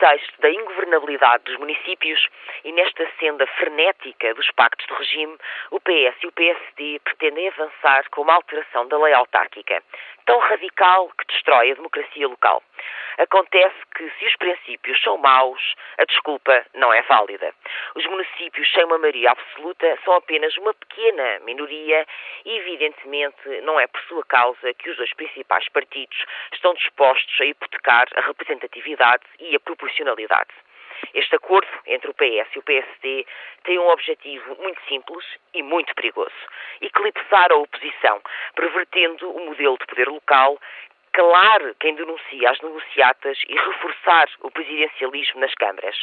Com o pretexto da ingovernabilidade dos municípios e nesta senda frenética dos pactos de regime, o PS e o PSD pretendem avançar com uma alteração da lei autárquica, tão radical que destrói a democracia local. Acontece que, se os princípios são maus, a desculpa não é válida. Os municípios sem uma maioria absoluta são apenas uma pequena minoria e, evidentemente, não é por sua causa que os dois principais partidos estão dispostos a hipotecar a representatividade e a proporcionalidade. Este acordo entre o PS e o PSD tem um objetivo muito simples e muito perigoso: eclipsar a oposição, pervertendo o modelo de poder local calar quem denuncia as negociatas e reforçar o presidencialismo nas câmaras,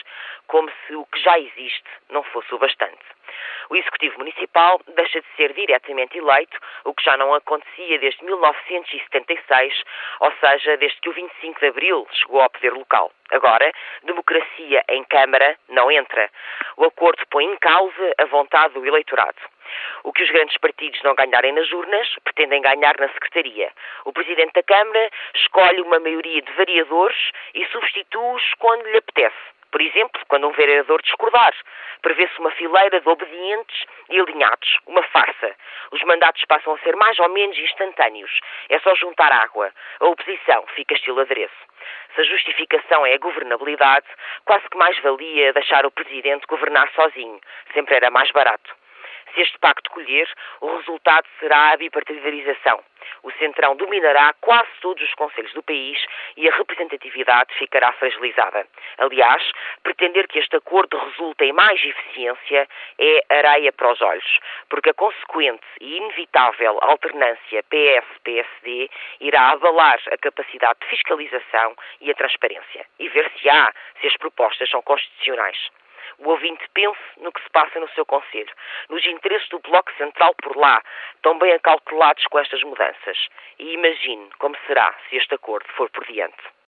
como se o que já existe não fosse o bastante. O Executivo Municipal deixa de ser diretamente eleito, o que já não acontecia desde 1976, ou seja, desde que o 25 de Abril chegou ao poder local. Agora, democracia em Câmara não entra. O acordo põe em causa a vontade do eleitorado. O que os grandes partidos não ganharem nas urnas, pretendem ganhar na Secretaria. O Presidente da Câmara escolhe uma maioria de variadores e substitui-os quando lhe apetece. Por exemplo, quando um vereador discordar, prevê-se uma fileira de obedientes e alinhados, uma farsa. Os mandatos passam a ser mais ou menos instantâneos. É só juntar água. A oposição fica estilo adereço. Se a justificação é a governabilidade, quase que mais valia deixar o Presidente governar sozinho. Sempre era mais barato. Se este pacto colher, o resultado será a bipartidarização. O Centrão dominará quase todos os conselhos do país e a representatividade ficará fragilizada. Aliás, pretender que este acordo resulte em mais eficiência é areia para os olhos, porque a consequente e inevitável alternância PS-PSD irá abalar a capacidade de fiscalização e a transparência e ver se há se as propostas são constitucionais. O ouvinte pense no que se passa no seu Conselho, nos interesses do Bloco Central por lá, tão bem acalculados com estas mudanças, e imagine como será se este acordo for por diante.